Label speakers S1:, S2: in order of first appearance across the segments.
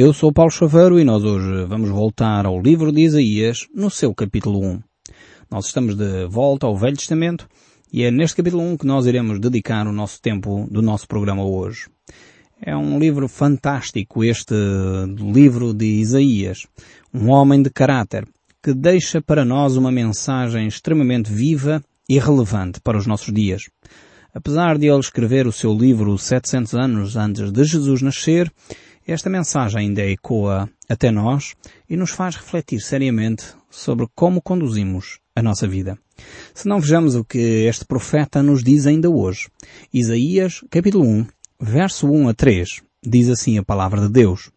S1: Eu sou Paulo Chaveiro e nós hoje vamos voltar ao livro de Isaías no seu capítulo 1. Nós estamos de volta ao Velho Testamento e é neste capítulo 1 que nós iremos dedicar o nosso tempo do nosso programa hoje. É um livro fantástico este livro de Isaías. Um homem de caráter que deixa para nós uma mensagem extremamente viva e relevante para os nossos dias. Apesar de ele escrever o seu livro 700 anos antes de Jesus nascer, esta mensagem ainda ecoa até nós e nos faz refletir seriamente sobre como conduzimos a nossa vida. Se não vejamos o que este profeta nos diz ainda hoje. Isaías, capítulo 1, verso 1 a 3, diz assim a palavra de Deus.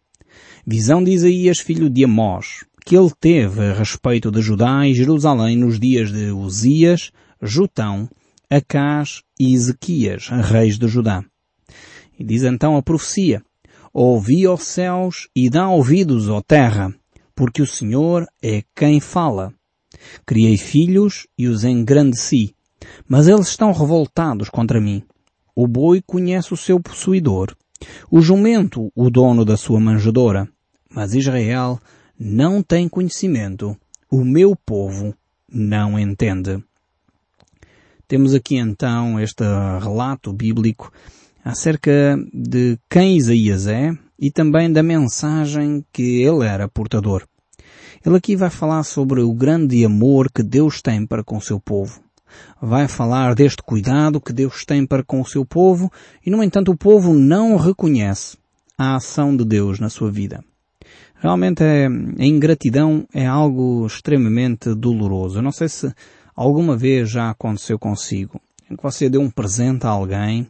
S1: Visão de Isaías, filho de Amós, que ele teve a respeito de Judá e Jerusalém nos dias de Uzias, Jutão, Acás e Ezequias, reis de Judá. E diz então a profecia, Ouvi, ó céus, e dá ouvidos, ó terra, porque o Senhor é quem fala. Criei filhos e os engrandeci, mas eles estão revoltados contra mim. O boi conhece o seu possuidor, o jumento o dono da sua manjedoura, mas Israel não tem conhecimento, o meu povo não entende. Temos aqui então este relato bíblico acerca de quem Isaías é e também da mensagem que ele era portador. Ele aqui vai falar sobre o grande amor que Deus tem para com o seu povo. Vai falar deste cuidado que Deus tem para com o seu povo e, no entanto, o povo não reconhece a ação de Deus na sua vida. Realmente é, a ingratidão é algo extremamente doloroso. Eu não sei se alguma vez já aconteceu consigo, em que você deu um presente a alguém,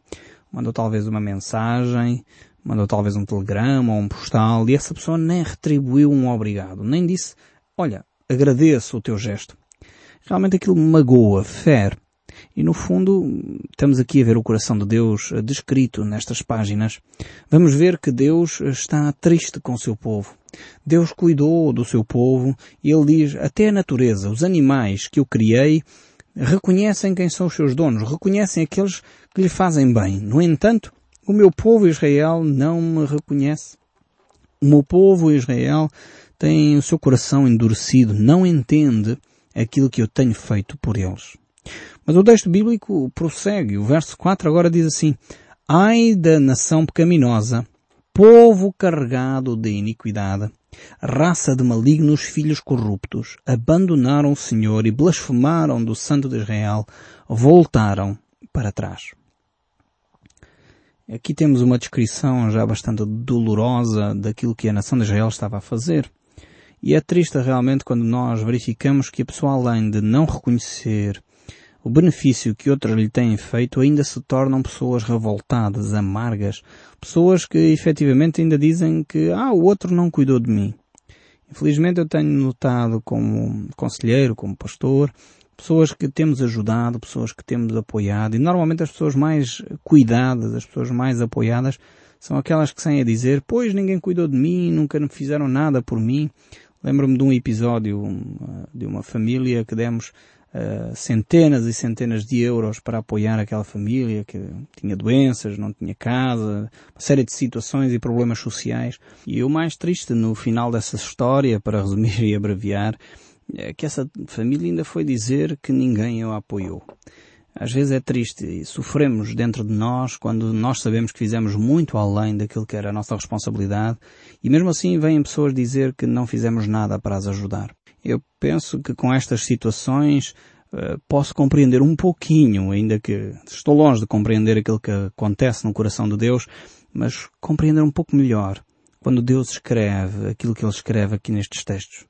S1: mandou talvez uma mensagem, mandou talvez um telegrama ou um postal e essa pessoa nem retribuiu um obrigado, nem disse, olha, agradeço o teu gesto. Realmente aquilo magoa, fere. E no fundo, estamos aqui a ver o coração de Deus descrito nestas páginas. Vamos ver que Deus está triste com o seu povo. Deus cuidou do seu povo e ele diz, até a natureza, os animais que eu criei, reconhecem quem são os seus donos, reconhecem aqueles que lhe fazem bem. No entanto, o meu povo Israel não me reconhece. O meu povo Israel tem o seu coração endurecido, não entende aquilo que eu tenho feito por eles. Mas o texto bíblico prossegue. O verso 4 agora diz assim, Ai da nação pecaminosa, povo carregado de iniquidade, raça de malignos filhos corruptos, abandonaram o Senhor e blasfemaram do Santo de Israel, voltaram para trás. Aqui temos uma descrição já bastante dolorosa daquilo que a nação de Israel estava a fazer. E é triste realmente quando nós verificamos que a pessoa além de não reconhecer o benefício que outros lhe têm feito ainda se tornam pessoas revoltadas, amargas, pessoas que efetivamente ainda dizem que, ah, o outro não cuidou de mim. Infelizmente eu tenho notado como conselheiro, como pastor, pessoas que temos ajudado, pessoas que temos apoiado, e normalmente as pessoas mais cuidadas, as pessoas mais apoiadas, são aquelas que saem a dizer, pois ninguém cuidou de mim, nunca me fizeram nada por mim. Lembro-me de um episódio de uma família que demos uh, centenas e centenas de euros para apoiar aquela família que tinha doenças, não tinha casa, uma série de situações e problemas sociais. E o mais triste no final dessa história, para resumir e abreviar, que essa família ainda foi dizer que ninguém a apoiou. Às vezes é triste e sofremos dentro de nós quando nós sabemos que fizemos muito além daquilo que era a nossa responsabilidade e mesmo assim vêm pessoas dizer que não fizemos nada para as ajudar. Eu penso que com estas situações uh, posso compreender um pouquinho, ainda que estou longe de compreender aquilo que acontece no coração de Deus, mas compreender um pouco melhor quando Deus escreve aquilo que Ele escreve aqui nestes textos.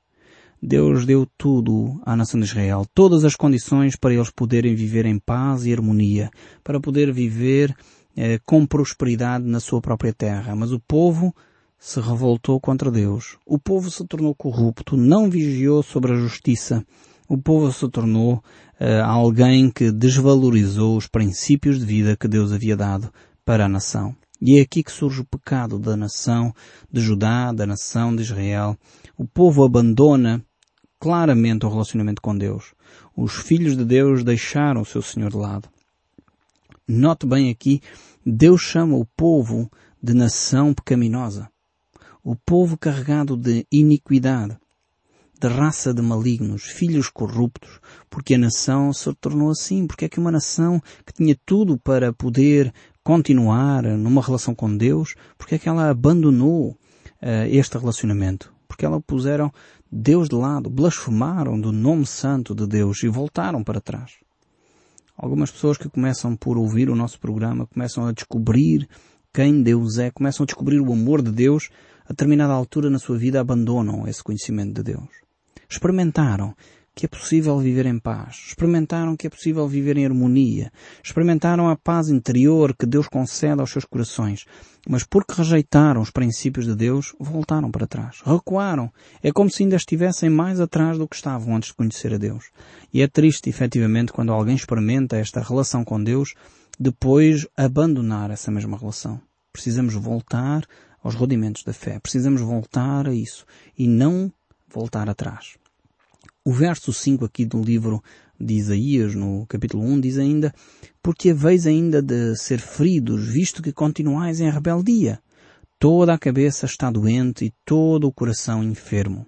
S1: Deus deu tudo à nação de Israel, todas as condições para eles poderem viver em paz e harmonia, para poder viver eh, com prosperidade na sua própria terra. Mas o povo se revoltou contra Deus. O povo se tornou corrupto, não vigiou sobre a justiça. O povo se tornou uh, alguém que desvalorizou os princípios de vida que Deus havia dado para a nação. E é aqui que surge o pecado da nação de Judá, da nação de Israel. O povo abandona claramente o relacionamento com Deus. Os filhos de Deus deixaram o seu Senhor de lado. Note bem aqui, Deus chama o povo de nação pecaminosa. o povo carregado de iniquidade, de raça de malignos, filhos corruptos, porque a nação se tornou assim, porque é que uma nação que tinha tudo para poder continuar numa relação com Deus, porque é que ela abandonou uh, este relacionamento? Porque ela puseram Deus de lado, blasfemaram do nome santo de Deus e voltaram para trás. Algumas pessoas que começam por ouvir o nosso programa começam a descobrir quem Deus é, começam a descobrir o amor de Deus, a determinada altura na sua vida abandonam esse conhecimento de Deus experimentaram que é possível viver em paz, experimentaram que é possível viver em harmonia, experimentaram a paz interior que Deus concede aos seus corações, mas porque rejeitaram os princípios de Deus, voltaram para trás, recuaram. É como se ainda estivessem mais atrás do que estavam antes de conhecer a Deus. E é triste, efetivamente, quando alguém experimenta esta relação com Deus, depois abandonar essa mesma relação. Precisamos voltar aos rudimentos da fé. Precisamos voltar a isso e não voltar atrás. O verso 5 aqui do livro de Isaías, no capítulo 1, diz ainda, porque haveis ainda de ser feridos, visto que continuais em rebeldia. Toda a cabeça está doente e todo o coração enfermo.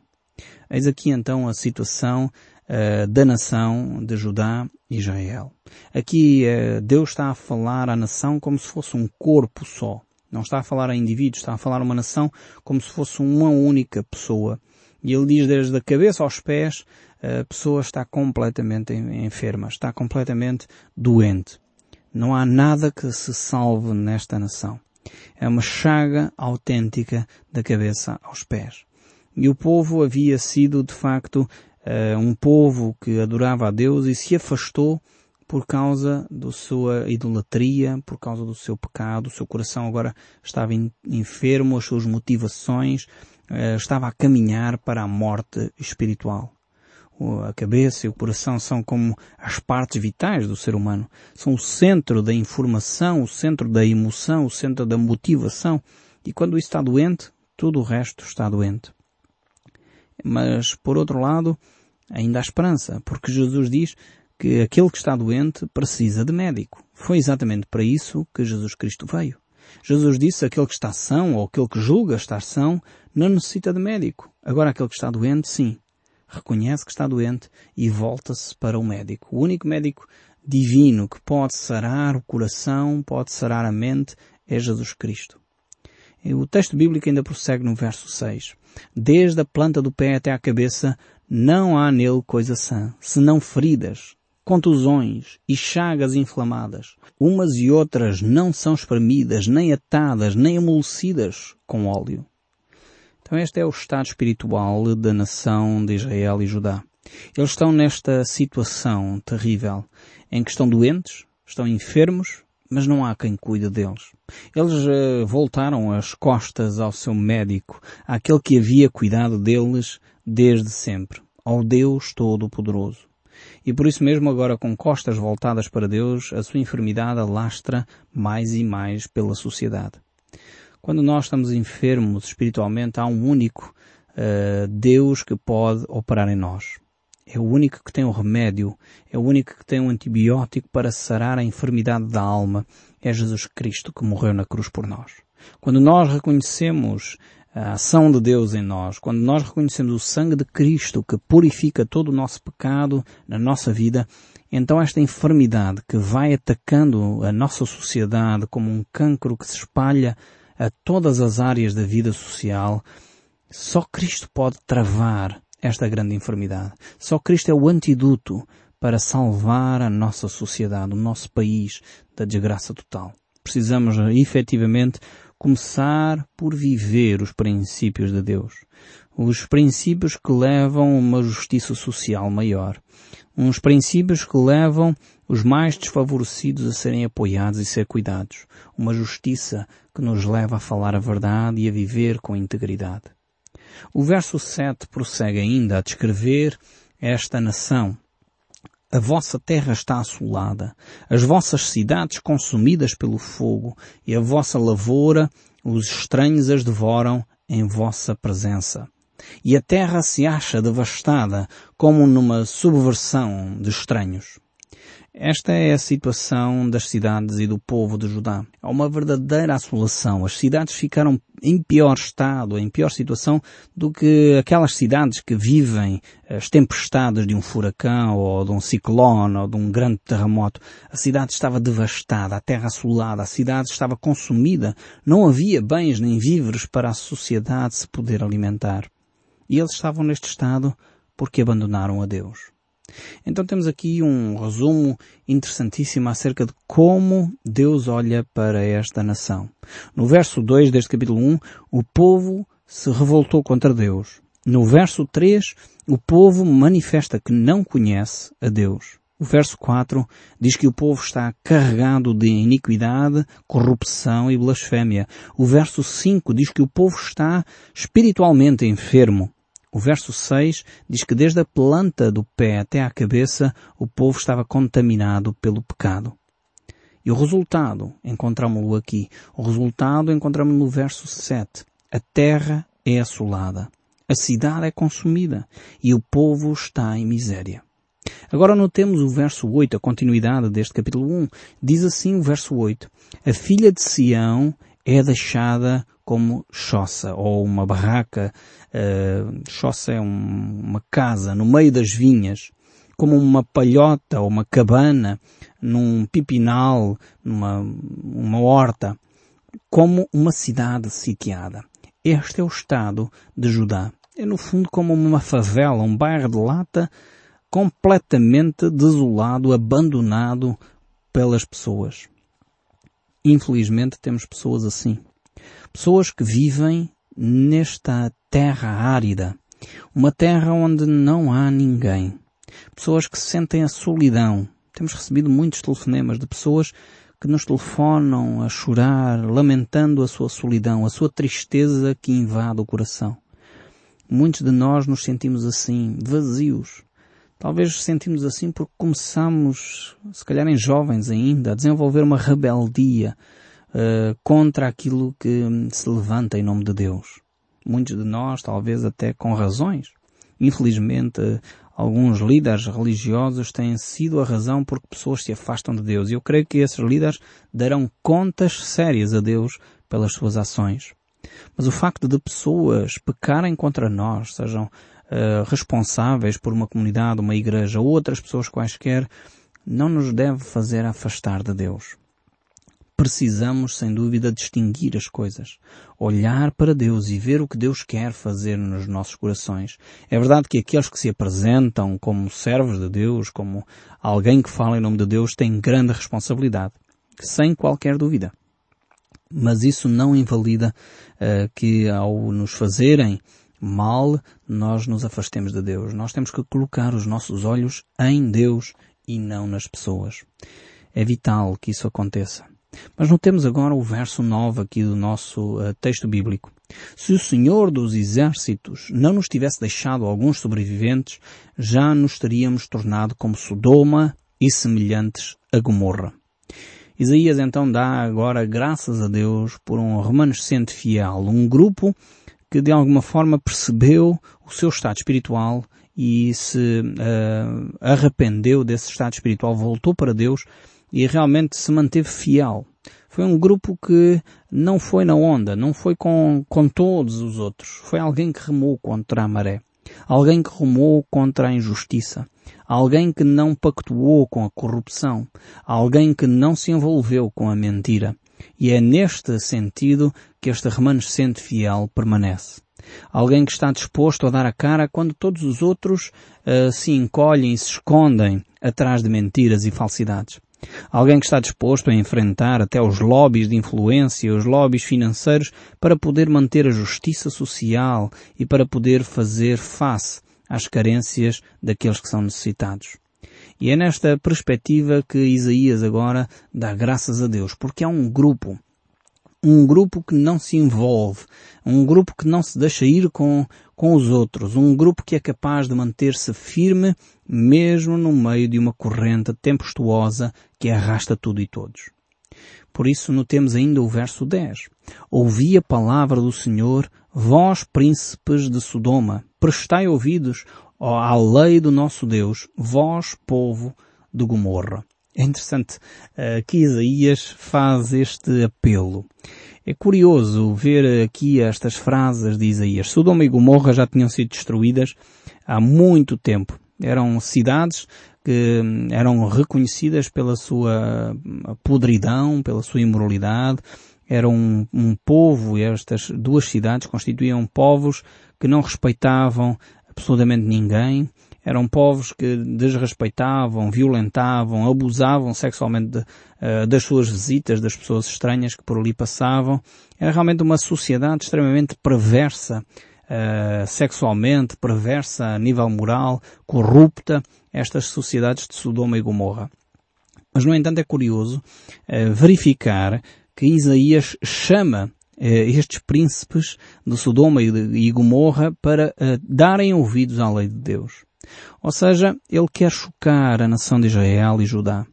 S1: Eis aqui então a situação uh, da nação de Judá e Israel. Aqui uh, Deus está a falar à nação como se fosse um corpo só. Não está a falar a indivíduos, está a falar a uma nação como se fosse uma única pessoa e ele diz desde a cabeça aos pés, a pessoa está completamente enferma, está completamente doente. Não há nada que se salve nesta nação. É uma chaga autêntica da cabeça aos pés. E o povo havia sido, de facto, um povo que adorava a Deus e se afastou por causa da sua idolatria, por causa do seu pecado. O seu coração agora estava enfermo, as suas motivações estava a caminhar para a morte espiritual. A cabeça e o coração são como as partes vitais do ser humano. São o centro da informação, o centro da emoção, o centro da motivação. E quando isso está doente, tudo o resto está doente. Mas, por outro lado, ainda há esperança, porque Jesus diz que aquele que está doente precisa de médico. Foi exatamente para isso que Jesus Cristo veio. Jesus disse aquele que está são ou aquele que julga estar são não necessita de médico. Agora aquele que está doente, sim. Reconhece que está doente e volta-se para o médico. O único médico divino que pode sarar o coração, pode sarar a mente, é Jesus Cristo. O texto bíblico ainda prossegue no verso 6. Desde a planta do pé até à cabeça, não há nele coisa sã, senão feridas, contusões e chagas inflamadas. Umas e outras não são espremidas, nem atadas, nem amolecidas com óleo. Então este é o estado espiritual da nação de Israel e Judá. Eles estão nesta situação terrível em que estão doentes, estão enfermos, mas não há quem cuide deles. Eles uh, voltaram as costas ao seu médico, àquele que havia cuidado deles desde sempre, ao Deus Todo-Poderoso. E por isso mesmo agora com costas voltadas para Deus, a sua enfermidade alastra mais e mais pela sociedade. Quando nós estamos enfermos espiritualmente, há um único uh, Deus que pode operar em nós. É o único que tem o remédio, é o único que tem um antibiótico para sarar a enfermidade da alma. É Jesus Cristo que morreu na cruz por nós. Quando nós reconhecemos a ação de Deus em nós, quando nós reconhecemos o sangue de Cristo que purifica todo o nosso pecado na nossa vida, então esta enfermidade que vai atacando a nossa sociedade como um cancro que se espalha a todas as áreas da vida social, só Cristo pode travar esta grande enfermidade. Só Cristo é o antídoto para salvar a nossa sociedade, o nosso país da desgraça total. Precisamos efetivamente começar por viver os princípios de Deus. Os princípios que levam a uma justiça social maior. Uns princípios que levam os mais desfavorecidos a serem apoiados e ser cuidados. Uma justiça que nos leva a falar a verdade e a viver com integridade. O verso 7 prossegue ainda a descrever esta nação. A vossa terra está assolada, as vossas cidades consumidas pelo fogo, e a vossa lavoura, os estranhos as devoram em vossa presença. E a terra se acha devastada como numa subversão de estranhos. Esta é a situação das cidades e do povo de Judá. Há uma verdadeira assolação. As cidades ficaram em pior estado, em pior situação do que aquelas cidades que vivem as tempestades de um furacão ou de um ciclone ou de um grande terremoto. A cidade estava devastada, a terra assolada, a cidade estava consumida. Não havia bens nem víveres para a sociedade se poder alimentar. E eles estavam neste estado porque abandonaram a Deus. Então temos aqui um resumo interessantíssimo acerca de como Deus olha para esta nação. No verso 2 deste capítulo 1, o povo se revoltou contra Deus. No verso 3, o povo manifesta que não conhece a Deus. O verso 4 diz que o povo está carregado de iniquidade, corrupção e blasfémia. O verso 5 diz que o povo está espiritualmente enfermo. O verso 6 diz que desde a planta do pé até à cabeça o povo estava contaminado pelo pecado. E o resultado, encontramos-lo aqui. O resultado encontramos no verso 7. A terra é assolada. A cidade é consumida. E o povo está em miséria. Agora notemos o verso 8, a continuidade deste capítulo 1. Diz assim o verso 8. A filha de Sião é deixada como choça ou uma barraca. Uh, choça é um, uma casa no meio das vinhas, como uma palhota ou uma cabana num pipinal, numa uma horta, como uma cidade sitiada. Este é o estado de Judá. É no fundo como uma favela, um bairro de lata completamente desolado, abandonado pelas pessoas. Infelizmente temos pessoas assim. Pessoas que vivem nesta terra árida. Uma terra onde não há ninguém. Pessoas que sentem a solidão. Temos recebido muitos telefonemas de pessoas que nos telefonam a chorar, lamentando a sua solidão, a sua tristeza que invade o coração. Muitos de nós nos sentimos assim, vazios. Talvez sentimos assim porque começamos, se calhar em jovens ainda, a desenvolver uma rebeldia uh, contra aquilo que se levanta em nome de Deus. Muitos de nós, talvez até com razões. Infelizmente, alguns líderes religiosos têm sido a razão porque pessoas se afastam de Deus. E eu creio que esses líderes darão contas sérias a Deus pelas suas ações. Mas o facto de pessoas pecarem contra nós, sejam uh, responsáveis por uma comunidade, uma igreja ou outras pessoas quaisquer, não nos deve fazer afastar de Deus. Precisamos, sem dúvida, distinguir as coisas. Olhar para Deus e ver o que Deus quer fazer nos nossos corações. É verdade que aqueles que se apresentam como servos de Deus, como alguém que fala em nome de Deus, têm grande responsabilidade. Sem qualquer dúvida. Mas isso não invalida uh, que ao nos fazerem mal, nós nos afastemos de Deus. Nós temos que colocar os nossos olhos em Deus e não nas pessoas. É vital que isso aconteça. Mas notemos agora o verso 9 aqui do nosso uh, texto bíblico. Se o Senhor dos Exércitos não nos tivesse deixado alguns sobreviventes, já nos teríamos tornado como Sodoma e semelhantes a Gomorra. Isaías então dá agora graças a Deus por um remanescente fiel, um grupo que de alguma forma percebeu o seu estado espiritual e se uh, arrependeu desse estado espiritual, voltou para Deus e realmente se manteve fiel. Foi um grupo que não foi na onda, não foi com, com todos os outros. Foi alguém que remou contra a maré. Alguém que remou contra a injustiça. Alguém que não pactuou com a corrupção. Alguém que não se envolveu com a mentira. E é neste sentido que este remanescente fiel permanece. Alguém que está disposto a dar a cara quando todos os outros uh, se encolhem e se escondem atrás de mentiras e falsidades. Alguém que está disposto a enfrentar até os lobbies de influência, os lobbies financeiros, para poder manter a justiça social e para poder fazer face às carências daqueles que são necessitados. E é nesta perspectiva que Isaías agora dá graças a Deus, porque há um grupo, um grupo que não se envolve, um grupo que não se deixa ir com, com os outros, um grupo que é capaz de manter-se firme mesmo no meio de uma corrente tempestuosa que arrasta tudo e todos. Por isso notemos ainda o verso 10. Ouvi a palavra do Senhor, vós príncipes de Sodoma, prestai ouvidos à lei do nosso Deus, vós, povo de Gomorra. É interessante uh, que Isaías faz este apelo. É curioso ver aqui estas frases de Isaías. Sodoma e Gomorra já tinham sido destruídas há muito tempo. Eram cidades que hum, eram reconhecidas pela sua podridão, pela sua imoralidade. Era um, um povo, e estas duas cidades constituíam povos que não respeitavam absolutamente ninguém, eram povos que desrespeitavam, violentavam, abusavam sexualmente de, uh, das suas visitas, das pessoas estranhas que por ali passavam. Era realmente uma sociedade extremamente perversa, uh, sexualmente, perversa a nível moral, corrupta, estas sociedades de Sodoma e Gomorra. Mas, no entanto, é curioso uh, verificar que Isaías chama estes príncipes de Sodoma e Gomorra para darem ouvidos à lei de Deus. Ou seja, ele quer chocar a nação de Israel e Judá.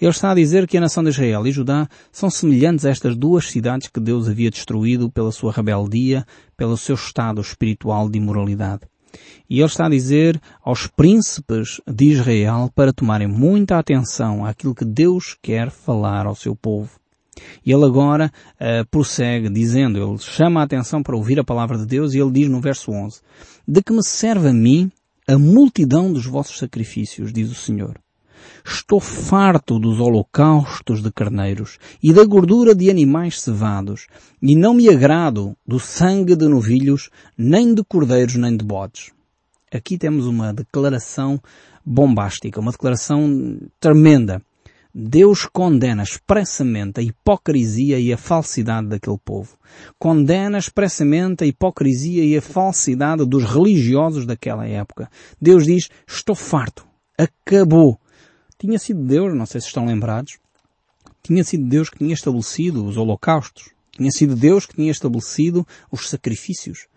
S1: Ele está a dizer que a nação de Israel e Judá são semelhantes a estas duas cidades que Deus havia destruído pela sua rebeldia, pelo seu estado espiritual de imoralidade. E ele está a dizer aos príncipes de Israel para tomarem muita atenção àquilo que Deus quer falar ao seu povo. E ele agora uh, prossegue dizendo, ele chama a atenção para ouvir a palavra de Deus e ele diz no verso 11, De que me serve a mim a multidão dos vossos sacrifícios, diz o Senhor. Estou farto dos holocaustos de carneiros e da gordura de animais cevados, e não me agrado do sangue de novilhos, nem de cordeiros, nem de bodes. Aqui temos uma declaração bombástica, uma declaração tremenda. Deus condena expressamente a hipocrisia e a falsidade daquele povo. Condena expressamente a hipocrisia e a falsidade dos religiosos daquela época. Deus diz, estou farto. Acabou. Tinha sido Deus, não sei se estão lembrados, tinha sido Deus que tinha estabelecido os holocaustos. Tinha sido Deus que tinha estabelecido os sacrifícios.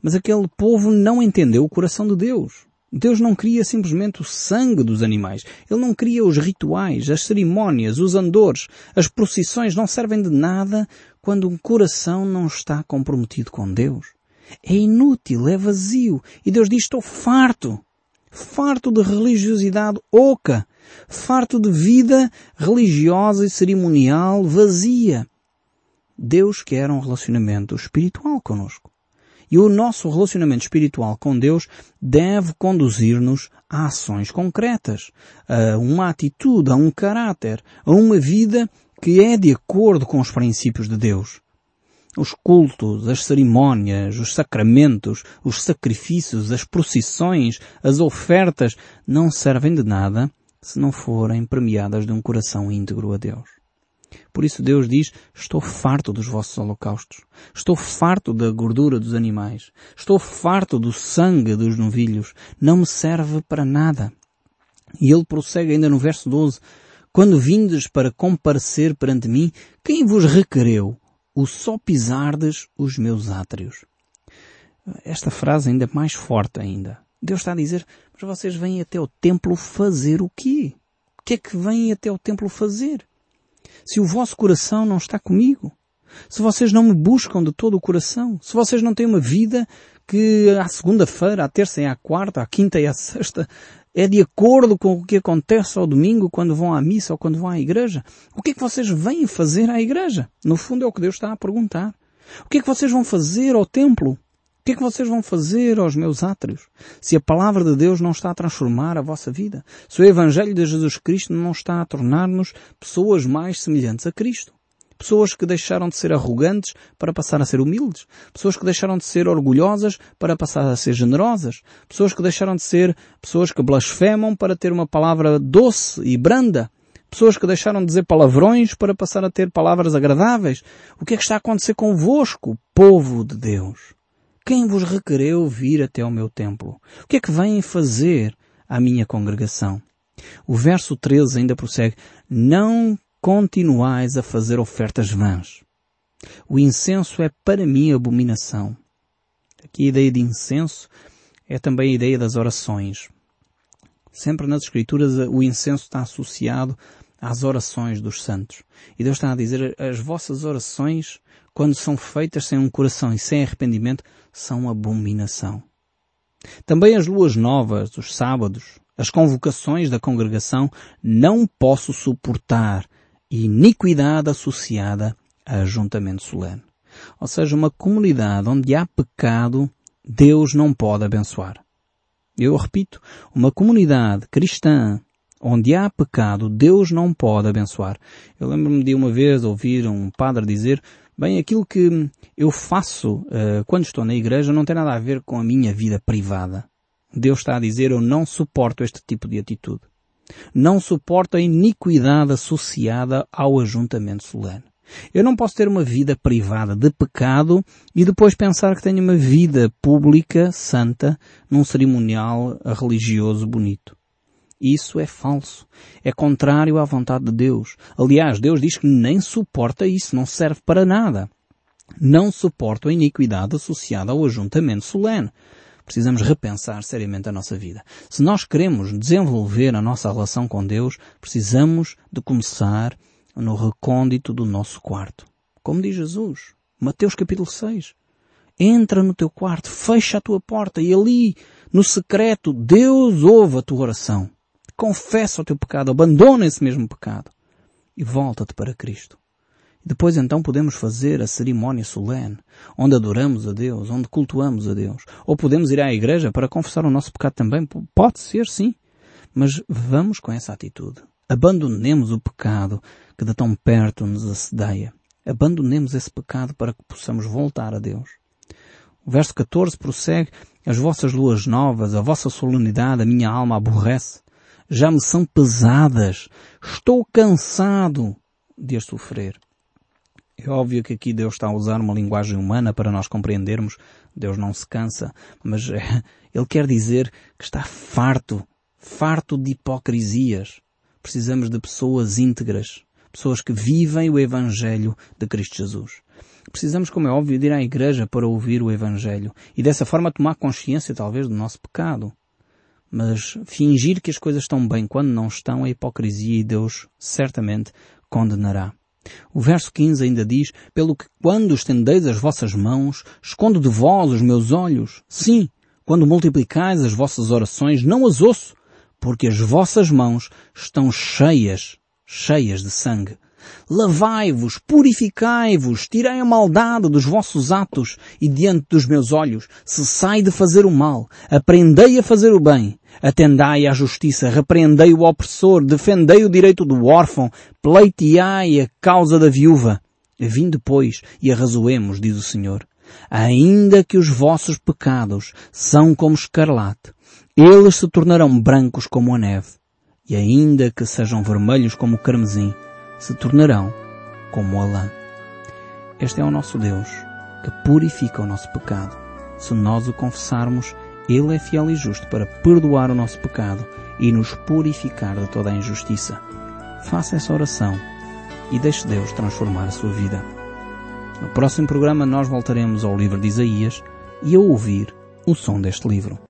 S1: Mas aquele povo não entendeu o coração de Deus. Deus não cria simplesmente o sangue dos animais. Ele não cria os rituais, as cerimónias, os andores, as procissões não servem de nada quando um coração não está comprometido com Deus. É inútil, é vazio. E Deus diz, estou farto. Farto de religiosidade oca. Farto de vida religiosa e cerimonial vazia. Deus quer um relacionamento espiritual conosco. E o nosso relacionamento espiritual com Deus deve conduzir-nos a ações concretas, a uma atitude, a um caráter, a uma vida que é de acordo com os princípios de Deus. Os cultos, as cerimónias, os sacramentos, os sacrifícios, as procissões, as ofertas não servem de nada se não forem premiadas de um coração íntegro a Deus. Por isso Deus diz, estou farto dos vossos holocaustos. Estou farto da gordura dos animais. Estou farto do sangue dos novilhos. Não me serve para nada. E ele prossegue ainda no verso 12. Quando vindes para comparecer perante mim, quem vos requereu? O só pisardes os meus átrios. Esta frase ainda mais forte ainda. Deus está a dizer, mas vocês vêm até o templo fazer o quê? O que é que vêm até o templo fazer? Se o vosso coração não está comigo, se vocês não me buscam de todo o coração, se vocês não têm uma vida que à segunda-feira, à terça e à quarta, à quinta e à sexta, é de acordo com o que acontece ao domingo quando vão à missa ou quando vão à igreja? O que é que vocês vêm fazer à igreja? No fundo é o que Deus está a perguntar. O que é que vocês vão fazer ao templo? O que é que vocês vão fazer aos meus átrios? Se a palavra de Deus não está a transformar a vossa vida, se o Evangelho de Jesus Cristo não está a tornar-nos pessoas mais semelhantes a Cristo. Pessoas que deixaram de ser arrogantes para passar a ser humildes. Pessoas que deixaram de ser orgulhosas para passar a ser generosas. Pessoas que deixaram de ser pessoas que blasfemam para ter uma palavra doce e branda. Pessoas que deixaram de dizer palavrões para passar a ter palavras agradáveis. O que é que está a acontecer convosco, povo de Deus? Quem vos requereu vir até ao meu templo? O que é que vêm fazer à minha congregação? O verso 13 ainda prossegue, não continuais a fazer ofertas vãs. O incenso é para mim abominação. Aqui a ideia de incenso é também a ideia das orações. Sempre nas Escrituras o incenso está associado às orações dos santos. E Deus está a dizer, as vossas orações, quando são feitas sem um coração e sem arrependimento, são abominação. Também as luas novas, os sábados, as convocações da congregação, não posso suportar iniquidade associada a ajuntamento solene. Ou seja, uma comunidade onde há pecado, Deus não pode abençoar. Eu repito, uma comunidade cristã onde há pecado, Deus não pode abençoar. Eu lembro-me de uma vez ouvir um padre dizer, bem, aquilo que eu faço uh, quando estou na igreja não tem nada a ver com a minha vida privada. Deus está a dizer, eu não suporto este tipo de atitude. Não suporto a iniquidade associada ao ajuntamento solene. Eu não posso ter uma vida privada de pecado e depois pensar que tenho uma vida pública, santa, num cerimonial religioso bonito. Isso é falso. É contrário à vontade de Deus. Aliás, Deus diz que nem suporta isso, não serve para nada. Não suporta a iniquidade associada ao ajuntamento solene. Precisamos repensar seriamente a nossa vida. Se nós queremos desenvolver a nossa relação com Deus, precisamos de começar no recôndito do nosso quarto. Como diz Jesus, Mateus capítulo 6. Entra no teu quarto, fecha a tua porta e ali, no secreto, Deus ouve a tua oração. Confessa o teu pecado, abandona esse mesmo pecado e volta-te para Cristo. Depois então podemos fazer a cerimónia solene, onde adoramos a Deus, onde cultuamos a Deus. Ou podemos ir à igreja para confessar o nosso pecado também. Pode ser, sim. Mas vamos com essa atitude. Abandonemos o pecado que de tão perto nos assedeia. Abandonemos esse pecado para que possamos voltar a Deus. O verso 14 prossegue, as vossas luas novas, a vossa solenidade, a minha alma aborrece. Já me são pesadas. Estou cansado de as sofrer. É óbvio que aqui Deus está a usar uma linguagem humana para nós compreendermos. Deus não se cansa, mas é, Ele quer dizer que está farto, farto de hipocrisias. Precisamos de pessoas íntegras, pessoas que vivem o Evangelho de Cristo Jesus. Precisamos, como é óbvio, de ir à igreja para ouvir o Evangelho e dessa forma tomar consciência talvez do nosso pecado. Mas fingir que as coisas estão bem quando não estão é hipocrisia e Deus certamente condenará. O verso 15 ainda diz, pelo que quando estendeis as vossas mãos, escondo de vós os meus olhos. Sim, quando multiplicais as vossas orações, não as ouço, porque as vossas mãos estão cheias, cheias de sangue. Lavai-vos, purificai-vos, tirei a maldade dos vossos atos e diante dos meus olhos, cessai de fazer o mal, aprendei a fazer o bem, Atendai à justiça, repreendei o opressor, defendei o direito do órfão, pleiteai a causa da viúva. Vinde, pois, e arrazoemos, diz o Senhor. Ainda que os vossos pecados são como escarlate, eles se tornarão brancos como a neve. E ainda que sejam vermelhos como o carmesim, se tornarão como a lã. Este é o nosso Deus, que purifica o nosso pecado, se nós o confessarmos ele é fiel e justo para perdoar o nosso pecado e nos purificar de toda a injustiça. Faça essa oração e deixe Deus transformar a sua vida. No próximo programa nós voltaremos ao livro de Isaías e a ouvir o som deste livro.